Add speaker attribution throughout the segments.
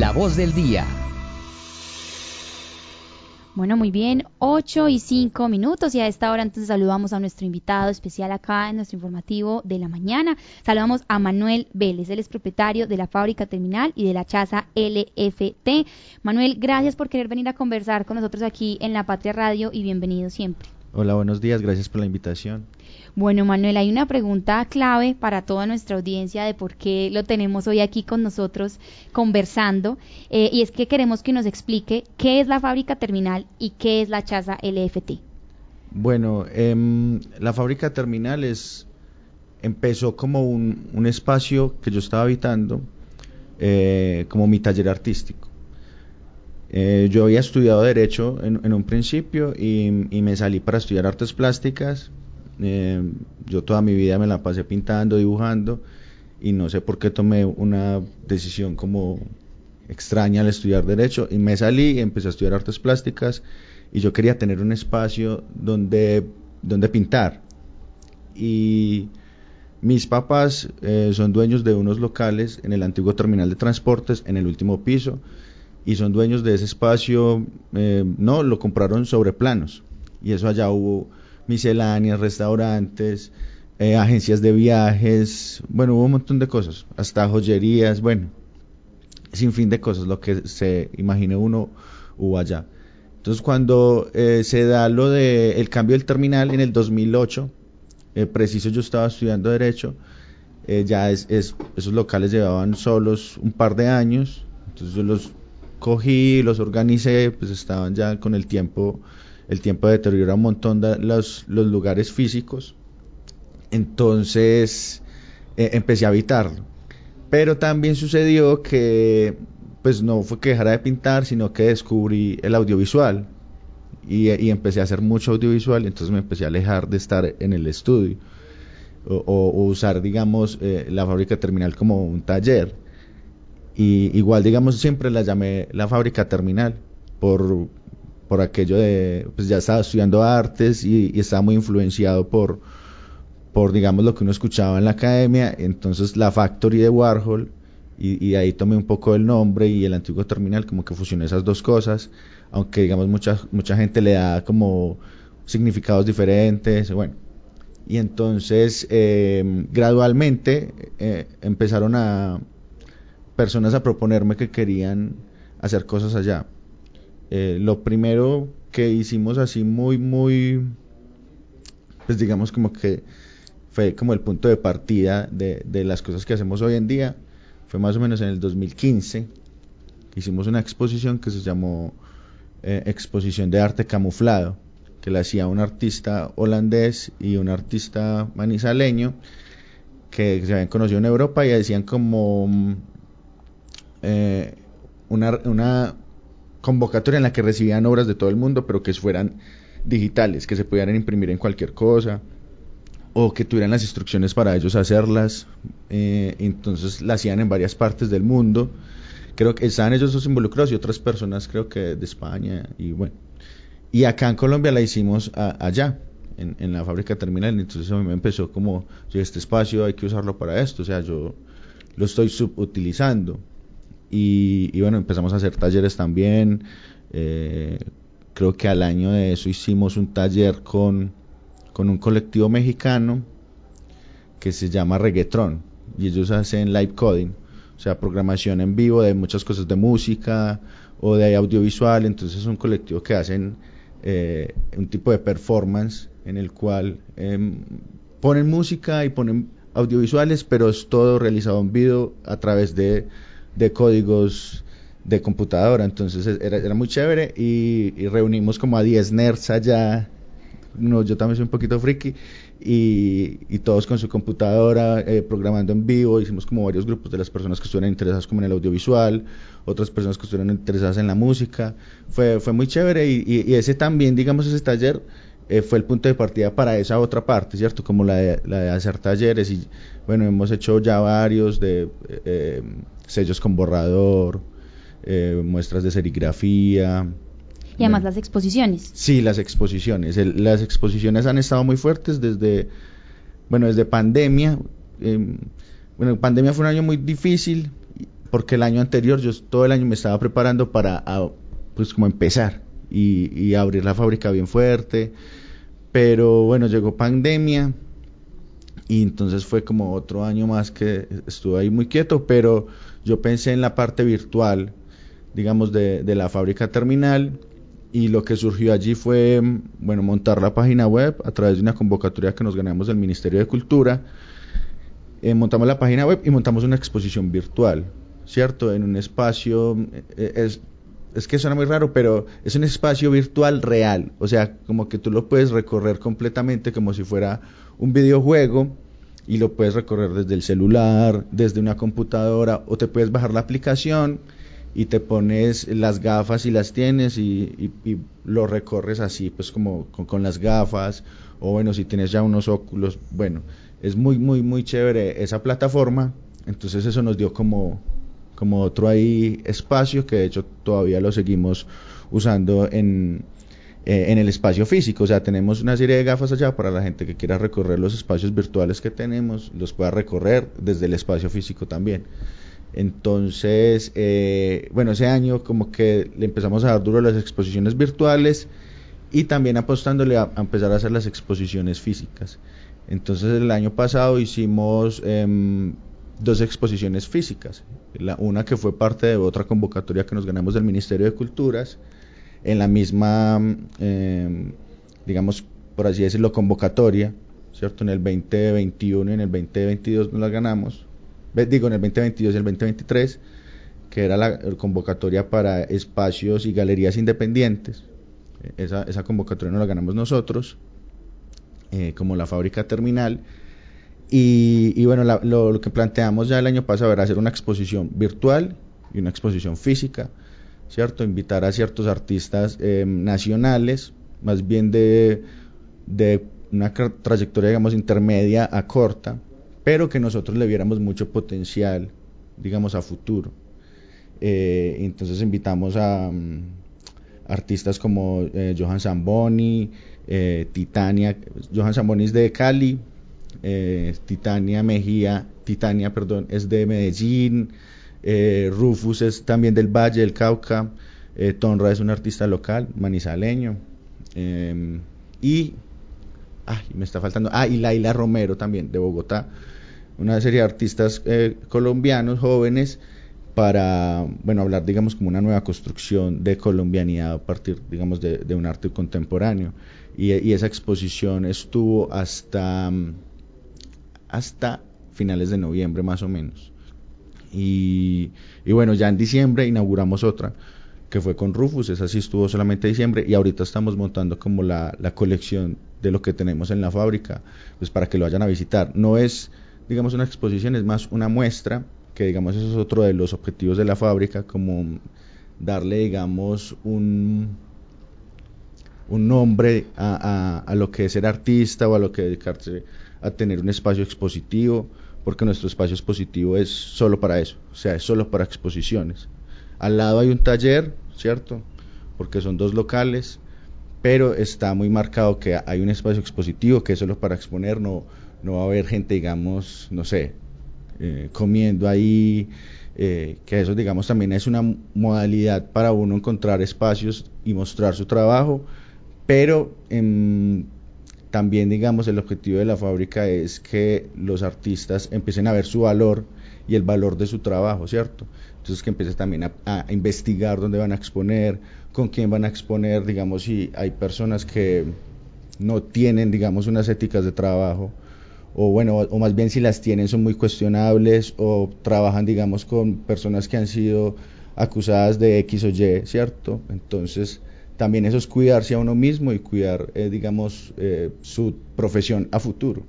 Speaker 1: La voz del día.
Speaker 2: Bueno, muy bien, 8 y 5 minutos y a esta hora entonces saludamos a nuestro invitado especial acá en nuestro informativo de la mañana. Saludamos a Manuel Vélez, él es propietario de la fábrica terminal y de la chaza LFT. Manuel, gracias por querer venir a conversar con nosotros aquí en La Patria Radio y bienvenido siempre.
Speaker 3: Hola, buenos días, gracias por la invitación.
Speaker 2: Bueno, Manuel, hay una pregunta clave para toda nuestra audiencia de por qué lo tenemos hoy aquí con nosotros conversando, eh, y es que queremos que nos explique qué es la fábrica terminal y qué es la chaza LFT.
Speaker 3: Bueno, em, la fábrica terminal es, empezó como un, espacio que yo estaba habitando, eh, como mi taller artístico. Eh, yo había estudiado Derecho en, un principio y, me salí para estudiar artes plásticas eh, yo toda mi vida me la pasé pintando, dibujando y no sé por qué tomé una decisión como extraña al estudiar derecho y me salí y empecé a estudiar artes plásticas y yo quería tener un espacio donde, donde pintar. Y mis papás eh, son dueños de unos locales en el antiguo terminal de transportes en el último piso y son dueños de ese espacio, eh, no, lo compraron sobre planos y eso allá hubo misceláneas, restaurantes, eh, agencias de viajes, bueno, hubo un montón de cosas, hasta joyerías, bueno, sin fin de cosas, lo que se imagine uno hubo allá. Entonces cuando eh, se da lo del el cambio del terminal en el 2008, eh, preciso yo estaba estudiando derecho, ya es, esos locales llevaban solos un par de años, entonces yo los cogí, los organicé, pues estaban ya con el tiempo el tiempo deteriora un montón de los, lugares físicos. Entonces eh, empecé a habitarlo. Pero también sucedió que pues no fue que dejara de pintar, sino que descubrí el audiovisual y, empecé a hacer mucho audiovisual, entonces me empecé a alejar de estar en el estudio o, usar, digamos, eh, la fábrica terminal como un taller. Y igual, digamos, siempre la llamé la fábrica terminal por, por aquello de, pues ya estaba estudiando artes y, estaba muy influenciado por, por, digamos, lo que uno escuchaba en la academia, entonces la Factory de Warhol, y, ahí tomé un poco el nombre y el antiguo terminal, como que fusioné esas dos cosas, aunque digamos mucha, mucha gente le da como significados diferentes, bueno. Y entonces eh, gradualmente eh, empezaron a personas a proponerme que querían hacer cosas allá. Eh, lo primero que hicimos así muy, muy, pues digamos como que fue como el punto de partida de, las cosas que hacemos hoy en día, fue más o menos en el 2015. Hicimos una exposición que se llamó eh, Exposición de Arte Camuflado, que la hacía un artista holandés y un artista manizaleño que se habían conocido en Europa y decían como eh, una, una convocatoria en la que recibían obras de todo el mundo, pero que fueran digitales, que se pudieran imprimir en cualquier cosa, o que tuvieran las instrucciones para ellos hacerlas. Eh, entonces la hacían en varias partes del mundo. Creo que estaban ellos dos involucrados y otras personas, creo que de España, y bueno. Y acá en Colombia la hicimos allá, en, la fábrica terminal. Entonces a mí me empezó como, este espacio hay que usarlo para esto, o sea, yo lo estoy subutilizando. Y, bueno, empezamos a hacer talleres también. Eh, creo que al año de eso hicimos un taller con, con un colectivo mexicano que se llama Reggaetron y ellos hacen live coding, o sea, programación en vivo de muchas cosas de música o de audiovisual, entonces es un colectivo que hacen eh, un tipo de performance en el cual em, ponen música y ponen audiovisuales, pero es todo realizado en video a través de de códigos de computadora, entonces era, era muy chévere y, reunimos como a 10 nerds allá, no, yo también soy un poquito friki, y, todos con su computadora eh, programando en vivo, hicimos como varios grupos de las personas que estuvieran interesadas como en el audiovisual, otras personas que estuvieran interesadas en la música, fue, fue muy chévere y, ese también, digamos, ese taller eh, fue el punto de partida para esa otra parte, ¿cierto? Como la de, la de hacer talleres y bueno, hemos hecho ya varios de... Eh, sellos con borrador, eh, muestras de serigrafía.
Speaker 2: Y además las exposiciones.
Speaker 3: Sí, las exposiciones. las exposiciones han estado muy fuertes desde, bueno, desde pandemia. Em, bueno, pandemia fue un año muy difícil porque el año anterior yo todo el año me estaba preparando para pues como empezar y, y abrir la fábrica bien fuerte, pero bueno, llegó pandemia y entonces fue como otro año más que estuve ahí muy quieto, pero yo pensé en la parte virtual, digamos, de, de la fábrica terminal y lo que surgió allí fue, bueno, montar la página web a través de una convocatoria que nos ganamos del Ministerio de Cultura. Eh, montamos la página web y montamos una exposición virtual, ¿cierto? En un espacio, eh, es que suena muy raro, pero es un espacio virtual real, o sea, como que tú lo puedes recorrer completamente como si fuera un videojuego y lo puedes recorrer desde el celular, desde una computadora o te puedes bajar la aplicación y te pones las gafas y las tienes y, lo recorres así, pues como con, las gafas, o bueno, si tienes ya unos óculos, bueno, es muy, muy, muy chévere esa plataforma, entonces eso nos dio como, como otro ahí espacio que de hecho todavía lo seguimos usando en, eh, en el espacio físico, o sea, tenemos una serie de gafas allá para la gente que quiera recorrer los espacios virtuales que tenemos, los pueda recorrer desde el espacio físico también. Entonces, eh, bueno, ese año como que le empezamos a dar duro a las exposiciones virtuales y también apostándole a, empezar a hacer las exposiciones físicas. Entonces, el año pasado hicimos em, dos exposiciones físicas. La, una que fue parte de otra convocatoria que nos ganamos del Ministerio de Culturas, en la misma, em, digamos, por así decirlo, convocatoria, ¿cierto? En el 2021 y en el 2022 nos la ganamos digo en el 2022 y el 2023, que era la convocatoria para espacios y galerías independientes. Esa, convocatoria no la ganamos nosotros, eh, como la fábrica terminal. Y, bueno, lo, que planteamos ya el año pasado era hacer una exposición virtual y una exposición física, ¿cierto? Invitar a ciertos artistas eh, nacionales, más bien de, de una trayectoria, digamos, intermedia a corta, pero que nosotros le viéramos mucho potencial, digamos, a futuro. Eh, entonces invitamos a mm, artistas como eh, Johan Zamboni, eh, Titania, Johan Zamboni es de Cali, Titania Mejía, Titania, perdón, es de Medellín, Rufus es también del Valle del Cauca, Tonra es un artista local, manizaleño, y ay, me está faltando, ah, y Laila Romero también, de Bogotá, una serie de artistas eh, colombianos jóvenes para, bueno, hablar, digamos, como una nueva construcción de colombianidad a partir, digamos, de, un arte contemporáneo. Y, esa exposición estuvo hasta, hasta finales de noviembre, más o menos. Y, y bueno, ya en diciembre inauguramos otra que fue con Rufus, esa sí estuvo solamente diciembre y ahorita estamos montando como la, la colección de lo que tenemos en la fábrica, pues para que lo vayan a visitar. No es, digamos, una exposición, es más una muestra, que digamos eso es otro de los objetivos de la fábrica, como darle, digamos, un, un nombre a, a, lo que es ser artista o a lo que dedicarse a tener un espacio expositivo, porque nuestro espacio expositivo es solo para eso, o sea, es solo para exposiciones. Al lado hay un taller, ¿cierto? Porque son dos locales, pero está muy marcado que hay un espacio expositivo que es solo para exponer, no, no va a haber gente, digamos, no sé, eh, comiendo ahí, eh, que eso, digamos, también es una modalidad para uno encontrar espacios y mostrar su trabajo, pero también, digamos, el objetivo de la fábrica es que los artistas empiecen a ver su valor y el valor de su trabajo, ¿cierto? Entonces que empiece también a, investigar dónde van a exponer, con quién van a exponer, digamos, si hay personas que no tienen, digamos, unas éticas de trabajo, o bueno, o más bien si las tienen son muy cuestionables, o trabajan, digamos, con personas que han sido acusadas de X o Y, ¿cierto? Entonces, también eso es cuidarse a uno mismo y cuidar, eh, digamos, eh, su profesión a futuro.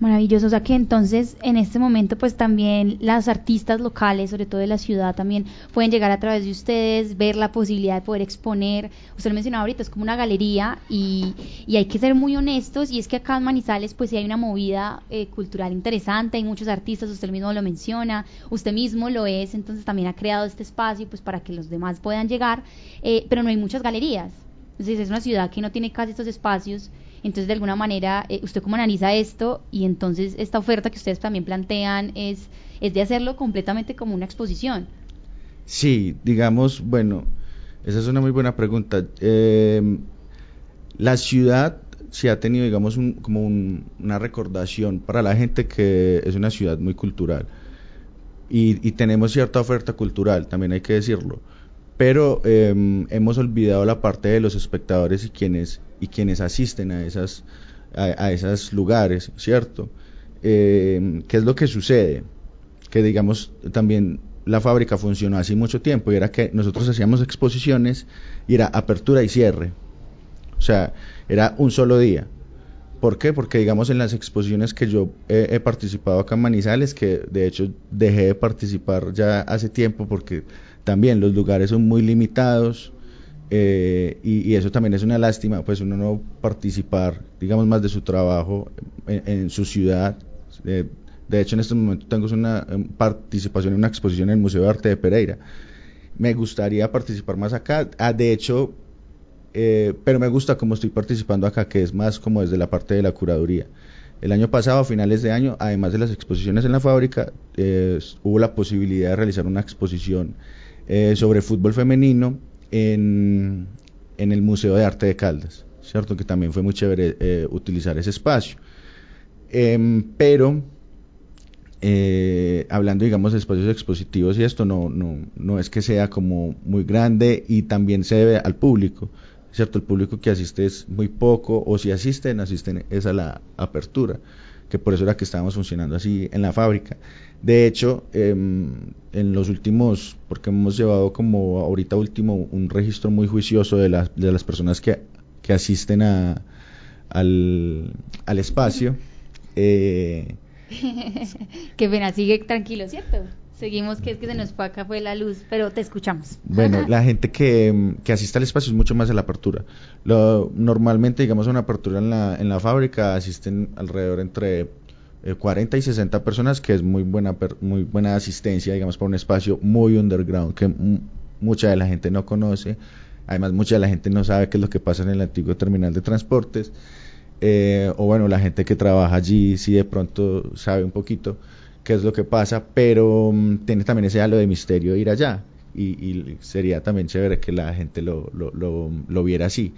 Speaker 2: Maravilloso, o sea que entonces en este momento pues también las artistas locales, sobre todo de la ciudad también pueden llegar a través de ustedes, ver la posibilidad de poder exponer, usted lo mencionaba ahorita, es como una galería y, y hay que ser muy honestos. Y es que acá en Manizales pues sí hay una movida eh, cultural interesante, hay muchos artistas, usted mismo lo menciona, usted mismo lo es, entonces también ha creado este espacio pues para que los demás puedan llegar, eh, pero no hay muchas galerías, entonces es una ciudad que no tiene casi estos espacios Entonces, de alguna manera, eh, ¿usted cómo analiza esto? Y entonces, esta oferta que ustedes también plantean es, es de hacerlo completamente como una exposición.
Speaker 3: Sí, digamos, bueno, esa es una muy buena pregunta. Eh, la ciudad se ha tenido, digamos, un, como una recordación para la gente que es una ciudad muy cultural. Y, y tenemos cierta oferta cultural, también hay que decirlo. Pero eh, hemos olvidado la parte de los espectadores y quienes, y quienes asisten a, esas, a, esos lugares, ¿cierto? Eh, ¿Qué es lo que sucede? Que digamos también la fábrica funcionó así mucho tiempo y era que nosotros hacíamos exposiciones y era apertura y cierre. O sea, era un solo día. ¿Por qué? Porque digamos en las exposiciones que yo he, participado acá en Manizales, que de hecho dejé de participar ya hace tiempo porque también los lugares son muy limitados eh, y, eso también es una lástima, pues uno no participar, digamos, más de su trabajo en, su ciudad. Eh, de hecho, en este momento tengo una em, participación en una exposición en el Museo de Arte de Pereira. Me gustaría participar más acá. Ah, de hecho, eh, pero me gusta cómo estoy participando acá, que es más como desde la parte de la curaduría. El año pasado, a finales de año, además de las exposiciones en la fábrica, eh, hubo la posibilidad de realizar una exposición eh, sobre fútbol femenino en, el Museo de Arte de Caldas, ¿cierto? Que también fue muy chévere utilizar ese espacio. Em, pero eh, hablando digamos de espacios expositivos y esto no, no, no es que sea como muy grande y también se debe al público, ¿cierto? El público que asiste es muy poco o si asisten, asisten es a la apertura, que por eso era que estábamos funcionando así en la fábrica. De hecho, em, en los últimos, porque hemos llevado como ahorita último un registro muy juicioso de, las de las personas que, que asisten a, al, al espacio, eh,
Speaker 2: Qué pena, sigue tranquilo, ¿cierto? Seguimos, que es que se nos fue acá fue la luz, pero te escuchamos.
Speaker 3: Bueno, la gente que, que asiste al espacio es mucho más a la apertura. Lo, normalmente, digamos, una apertura en la, en la fábrica asisten alrededor entre 40 eh, y 60 personas, que es muy buena, muy buena asistencia, digamos, para un espacio muy underground, que mucha de la gente no conoce. Además, mucha de la gente no sabe qué es lo que pasa en el antiguo terminal de transportes. Eh, o bueno, la gente que trabaja allí sí de pronto sabe un poquito qué es lo que pasa, pero mm, tiene también ese halo de misterio de ir allá. Y, sería también chévere que la gente lo, lo, lo, viera así.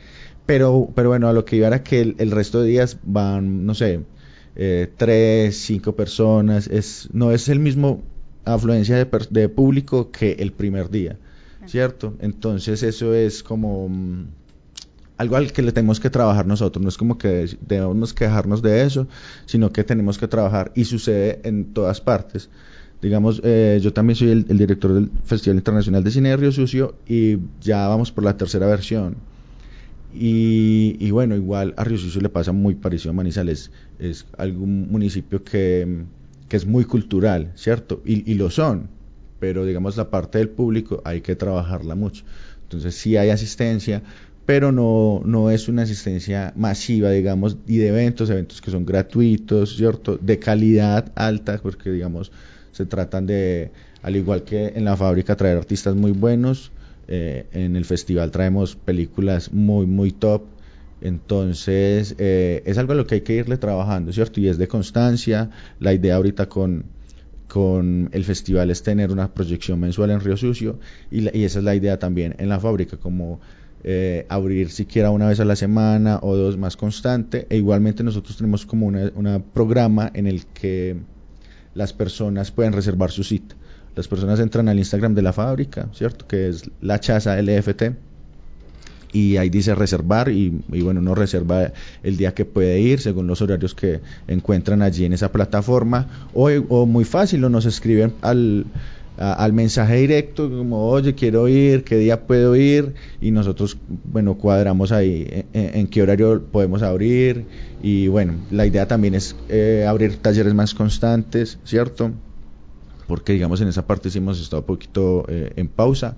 Speaker 3: Pero, pero bueno, a lo que iba era que el, resto de días van, no sé, eh, tres, cinco personas. Es, no es el mismo afluencia de, de público que el primer día, ¿cierto? Entonces eso es como... Algo al que le tenemos que trabajar nosotros. No es como que debemos quejarnos de eso, sino que tenemos que trabajar y sucede en todas partes. Digamos, eh, yo también soy el, director del Festival Internacional de Cine de Río Sucio y ya vamos por la tercera versión. Y, bueno, igual a Río Sucio le pasa muy parecido a Manizales. Es algún municipio que, es muy cultural, ¿cierto? Y, y lo son, pero digamos la parte del público hay que trabajarla mucho. Entonces sí hay asistencia, pero no, no es una asistencia masiva, digamos, y de eventos, eventos que son gratuitos, ¿cierto? De calidad alta, porque, digamos, se tratan de, al igual que en la fábrica, traer artistas muy buenos, eh, en el festival traemos películas muy, muy top, entonces eh, es algo a lo que hay que irle trabajando, ¿cierto? Y es de constancia, la idea ahorita con, con el festival es tener una proyección mensual en Río Sucio y, y esa es la idea también en la fábrica, como eh, abrir siquiera una vez a la semana o dos más constante. E igualmente nosotros tenemos como un programa en el que las personas pueden reservar su cita. Las personas entran al Instagram de la fábrica, ¿cierto? Que es la chaza LFT. Y ahí dice reservar y, y bueno, uno reserva el día que puede ir según los horarios que encuentran allí en esa plataforma. O, o muy fácil, o nos escriben al, al mensaje directo, como, oye, quiero ir, qué día puedo ir, y nosotros, bueno, cuadramos ahí en, qué horario podemos abrir, y bueno, la idea también es eh, abrir talleres más constantes, ¿cierto? Porque, digamos, en esa parte sí hemos estado un poquito eh, en pausa,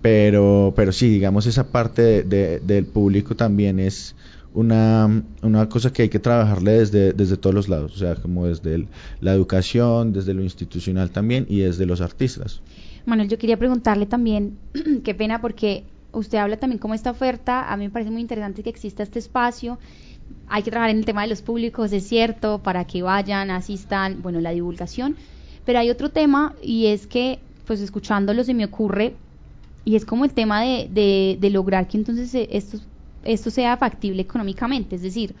Speaker 3: pero, pero sí, digamos, esa parte del público también es una, una cosa que hay que trabajarle desde, desde todos los lados, o sea, como desde la educación, desde lo institucional también y desde los artistas.
Speaker 2: Manuel, yo quería preguntarle también, qué pena porque usted habla también como esta oferta, a mí me parece muy interesante que exista este espacio, hay que trabajar en el tema de los públicos, es cierto, para que vayan, asistan, bueno, la divulgación. Pero hay otro tema y es que, pues escuchándolo se me ocurre, y es como el tema de, de, de lograr que entonces eh, esto, sea factible económicamente. Es decir,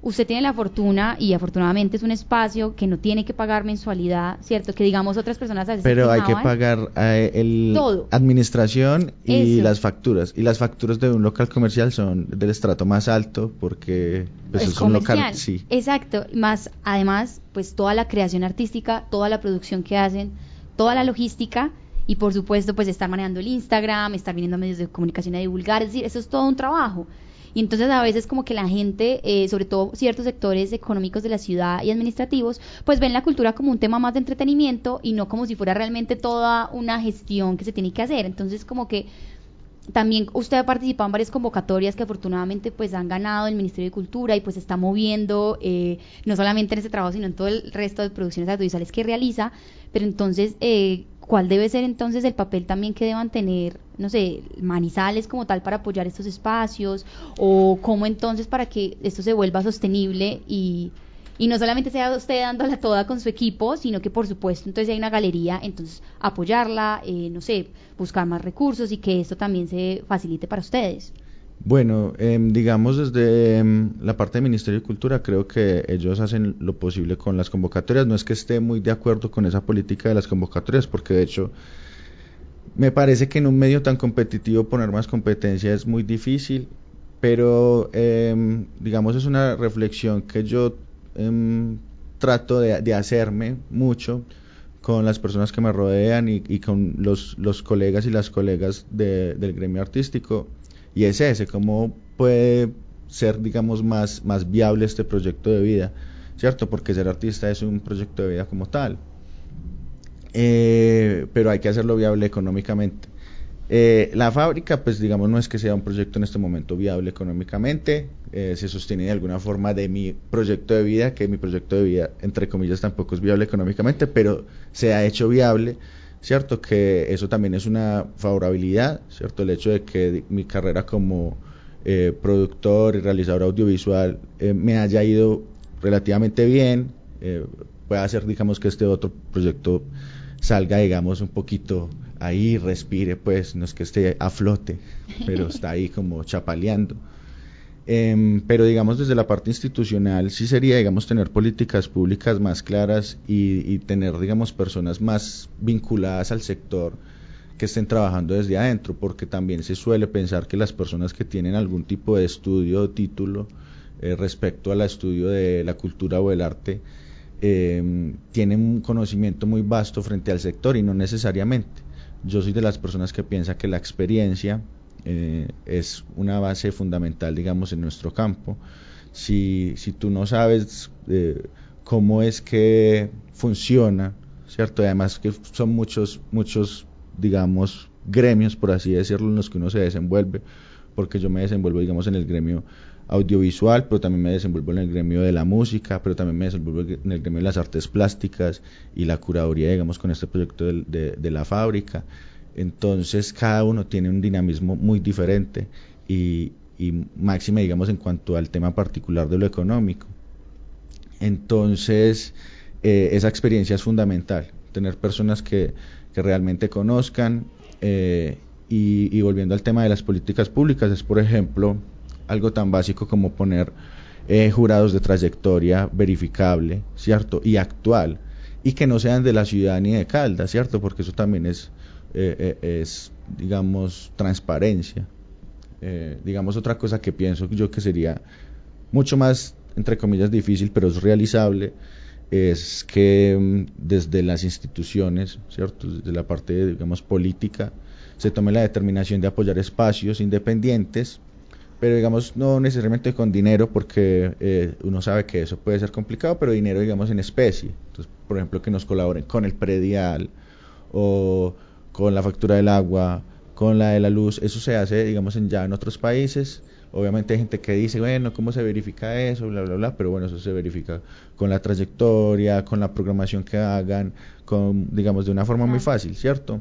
Speaker 2: usted tiene la fortuna y afortunadamente es un espacio que no tiene que pagar mensualidad, ¿cierto? Que digamos otras personas a veces
Speaker 3: Pero hay que pagar eh, el administración y las facturas. Y las facturas de un local comercial son del estrato más alto porque
Speaker 2: pues, es, un local, sí. Exacto, más además pues toda la creación artística, toda la producción que hacen, toda la logística y por supuesto pues estar manejando el Instagram, estar viniendo a medios de comunicación a divulgar, es decir, eso es todo un trabajo. Y entonces a veces como que la gente, eh, sobre todo ciertos sectores económicos de la ciudad y administrativos, pues ven la cultura como un tema más de entretenimiento y no como si fuera realmente toda una gestión que se tiene que hacer. Entonces como que también usted ha participado en varias convocatorias que afortunadamente pues han ganado el Ministerio de Cultura y pues está moviendo eh, no solamente en ese trabajo sino en todo el resto de producciones audiovisuales que realiza pero entonces eh, cuál debe ser entonces el papel también que deban tener, no sé, manizales como tal para apoyar estos espacios o cómo entonces para que esto se vuelva sostenible y, y no solamente sea usted dándola toda con su equipo, sino que por supuesto entonces hay una galería, entonces apoyarla, eh, no sé, buscar más recursos y que esto también se facilite para ustedes.
Speaker 3: Bueno, em, digamos desde em, la parte del Ministerio de Cultura, creo que ellos hacen lo posible con las convocatorias. No es que esté muy de acuerdo con esa política de las convocatorias, porque de hecho me parece que en un medio tan competitivo poner más competencia es muy difícil, pero em, digamos es una reflexión que yo trato de, hacerme mucho con las personas que me rodean y, con los, los, colegas y las colegas del gremio artístico y es ese, cómo puede ser, digamos, más, más viable este proyecto de vida, ¿cierto? Porque ser artista es un proyecto de vida como tal. Eh, pero hay que hacerlo viable económicamente. Eh, la fábrica, pues digamos, no es que sea un proyecto en este momento viable económicamente, eh, se sostiene de alguna forma de mi proyecto de vida, que mi proyecto de vida, entre comillas, tampoco es viable económicamente, pero se ha hecho viable ¿cierto? Que eso también es una favorabilidad, ¿cierto? El hecho de que mi carrera como eh, productor y realizador audiovisual eh, me haya ido relativamente bien, eh, puede hacer, digamos, que este otro proyecto salga, digamos, un poquito ahí, respire, pues, no es que esté a flote, pero está ahí como chapaleando. Em, pero digamos desde la parte institucional sí sería digamos tener políticas públicas más claras y, tener digamos personas más vinculadas al sector que estén trabajando desde adentro porque también se suele pensar que las personas que tienen algún tipo de estudio o título eh, respecto al estudio de la cultura o el arte em, tienen un conocimiento muy vasto frente al sector y no necesariamente. Yo soy de las personas que piensa que la experiencia eh, es una base fundamental, digamos, en nuestro campo. Si, si tú no sabes eh, cómo es que funciona, ¿cierto? además que son muchos, muchos, digamos, gremios, por así decirlo, en los que uno se desenvuelve, porque yo me desenvuelvo, digamos, en el gremio audiovisual, pero también me desenvuelvo en el gremio de la música, pero también me desenvuelvo en el gremio de las artes plásticas y la curaduría, digamos, con este proyecto de, de la fábrica. Entonces cada uno tiene un dinamismo muy diferente y, y máxime, digamos, en cuanto al tema particular de lo económico. Entonces, eh, esa experiencia es fundamental, tener personas que, que realmente conozcan eh, y, volviendo al tema de las políticas públicas, es por ejemplo algo tan básico como poner eh, jurados de trayectoria verificable, ¿cierto? Y actual, y que no sean de la ciudad ni de Caldas, ¿cierto? Porque eso también es eh, eh, es, digamos, transparencia. Eh, digamos, otra cosa que pienso yo que sería mucho más, entre comillas, difícil, pero es realizable, es que mm, desde las instituciones, ¿cierto? Desde la parte, digamos, política, se tome la determinación de apoyar espacios independientes, pero digamos no necesariamente con dinero porque uno sabe que eso puede ser complicado, pero dinero digamos en especie. Entonces, por ejemplo, que nos colaboren con el predial o con la factura del agua, con la de la luz, eso se hace, digamos, en, ya en otros países. Obviamente hay gente que dice, bueno, ¿cómo se verifica eso? Bla, bla, bla, pero bueno, eso se verifica con la trayectoria, con la programación que hagan, con, digamos, de una forma muy fácil, ¿cierto?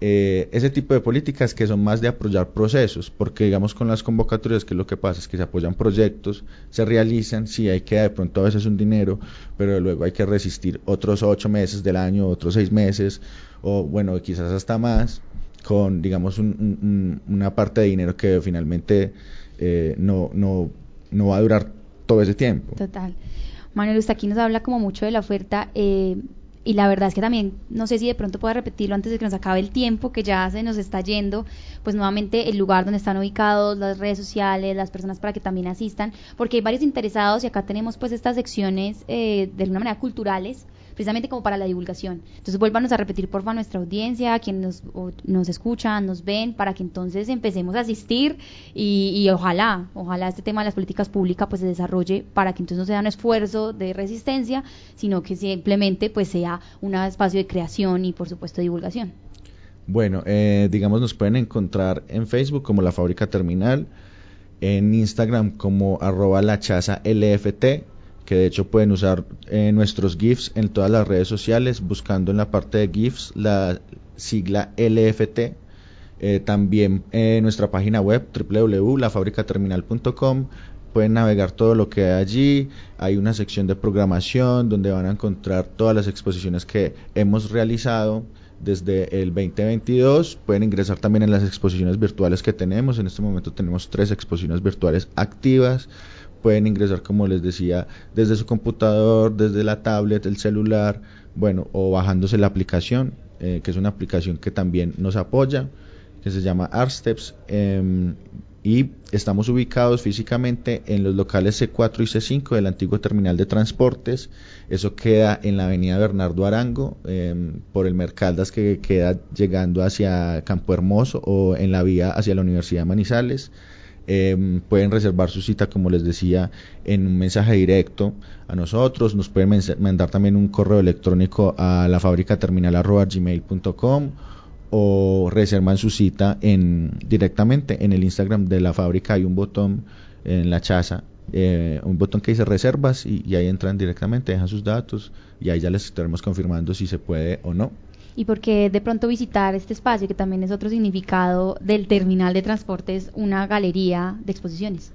Speaker 3: Eh, ese tipo de políticas que son más de apoyar procesos, porque digamos con las convocatorias que lo que pasa es que se apoyan proyectos, se realizan, sí hay que de pronto a veces un dinero, pero luego hay que resistir otros ocho meses del año, otros seis meses, o bueno, quizás hasta más, con digamos una parte de dinero que finalmente eh, no, no, no va a durar todo ese tiempo.
Speaker 2: Total. Manuel, usted aquí nos habla como mucho de la oferta. Eh, y la verdad es que también, no sé si de pronto pueda repetirlo antes de que nos acabe el tiempo, que ya se nos está yendo, pues nuevamente el lugar donde están ubicados, las redes sociales, las personas para que también asistan, porque hay varios interesados y acá tenemos pues estas secciones eh, de alguna manera culturales precisamente como para la divulgación. Entonces vuélvanos a repetir porfa a nuestra audiencia, a quienes nos, nos escuchan, nos ven, para que entonces empecemos a asistir y, ojalá, ojalá este tema de las políticas públicas pues se desarrolle para que entonces no sea un esfuerzo de resistencia, sino que simplemente pues sea un espacio de creación y por supuesto divulgación.
Speaker 3: Bueno, eh, digamos nos pueden encontrar en Facebook como La Fábrica Terminal, en Instagram como arroba la chaza LFT que de hecho pueden usar eh, nuestros GIFs en todas las redes sociales, buscando en la parte de GIFs la sigla LFT. Eh, también en nuestra página web www.lafabricaterminal.com pueden navegar todo lo que hay allí. Hay una sección de programación donde van a encontrar todas las exposiciones que hemos realizado desde el 2022. Pueden ingresar también en las exposiciones virtuales que tenemos. En este momento tenemos tres exposiciones virtuales activas pueden ingresar, como les decía, desde su computador, desde la tablet, el celular, bueno, o bajándose la aplicación, eh, que es una aplicación que también nos apoya, que se llama ArtSteps. Em, y estamos ubicados físicamente en los locales C4 y C5 del antiguo terminal de transportes. Eso queda en la avenida Bernardo Arango, em, por el Mercaldas que queda llegando hacia Campo Hermoso o en la vía hacia la Universidad de Manizales. Em, pueden reservar su cita, como les decía, en un mensaje directo a nosotros. Nos pueden mandar también un correo electrónico a la fábrica terminal gmail.com o reservan su cita en, directamente en el Instagram de la fábrica. Hay un botón en la chaza, eh, un botón que dice reservas y ahí entran directamente, dejan sus datos y ahí ya les estaremos confirmando si se puede o no
Speaker 2: y porque de pronto visitar este espacio, que también es otro significado del terminal de transportes, una galería de exposiciones.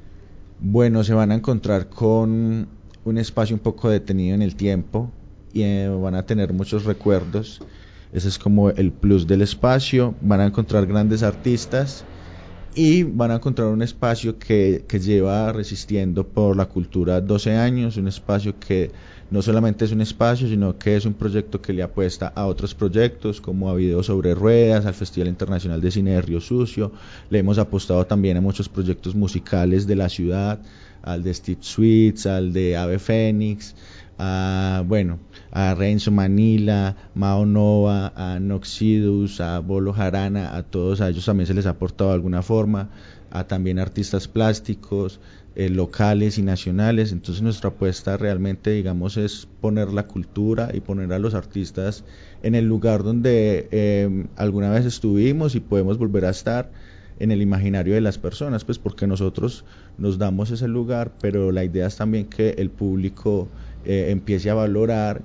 Speaker 3: Bueno, se van a encontrar con un espacio un poco detenido en el tiempo y eh, van a tener muchos recuerdos. Ese es como el plus del espacio. Van a encontrar grandes artistas y van a encontrar un espacio que, que lleva resistiendo por la cultura 12 años, un espacio que no solamente es un espacio, sino que es un proyecto que le apuesta a otros proyectos, como a Videos sobre Ruedas, al Festival Internacional de Cine de Río Sucio. Le hemos apostado también a muchos proyectos musicales de la ciudad, al de Steve Sweets, al de Ave Fénix, a, bueno, a Renzo Manila, Mao Nova, a Noxidus, a Bolo Jarana, a todos a ellos también se les ha aportado de alguna forma, a también artistas plásticos, eh, locales y nacionales. Entonces nuestra apuesta realmente, digamos, es poner la cultura y poner a los artistas en el lugar donde eh, alguna vez estuvimos y podemos volver a estar en el imaginario de las personas, pues porque nosotros nos damos ese lugar, pero la idea es también que el público eh, empiece a valorar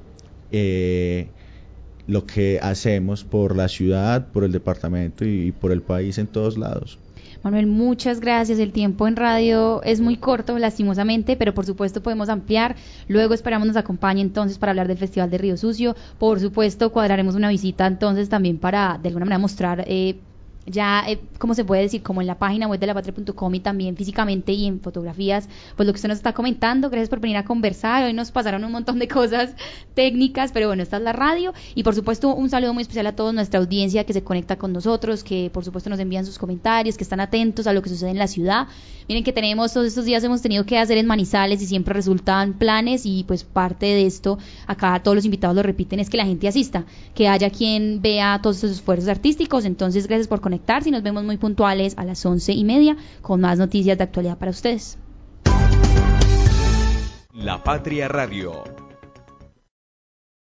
Speaker 3: lo que hacemos por la ciudad, por el departamento y por el país en todos lados.
Speaker 2: Manuel, muchas gracias. El tiempo en radio es muy corto, lastimosamente, pero por supuesto podemos ampliar. Luego esperamos nos acompañe entonces para hablar del Festival de Río Sucio. Por supuesto, cuadraremos una visita entonces también para de alguna manera mostrar eh, ya, eh, como se puede decir, como en la página web de la patria.com y también físicamente y en fotografías, pues lo que usted nos está comentando, gracias por venir a conversar, hoy nos pasaron un montón de cosas técnicas, pero bueno, esta es la radio. Y por supuesto un saludo muy especial a toda nuestra audiencia que se conecta con nosotros, que por supuesto nos envían sus comentarios, que están atentos a lo que sucede en la ciudad. Miren que tenemos, todos estos días hemos tenido que hacer en Manizales y siempre resultan planes y pues parte de esto, acá todos los invitados lo repiten, es que la gente asista, que haya quien vea todos estos esfuerzos artísticos, entonces gracias por conectar y nos vemos muy puntuales a las once y media con más noticias de actualidad para ustedes.
Speaker 1: La Patria Radio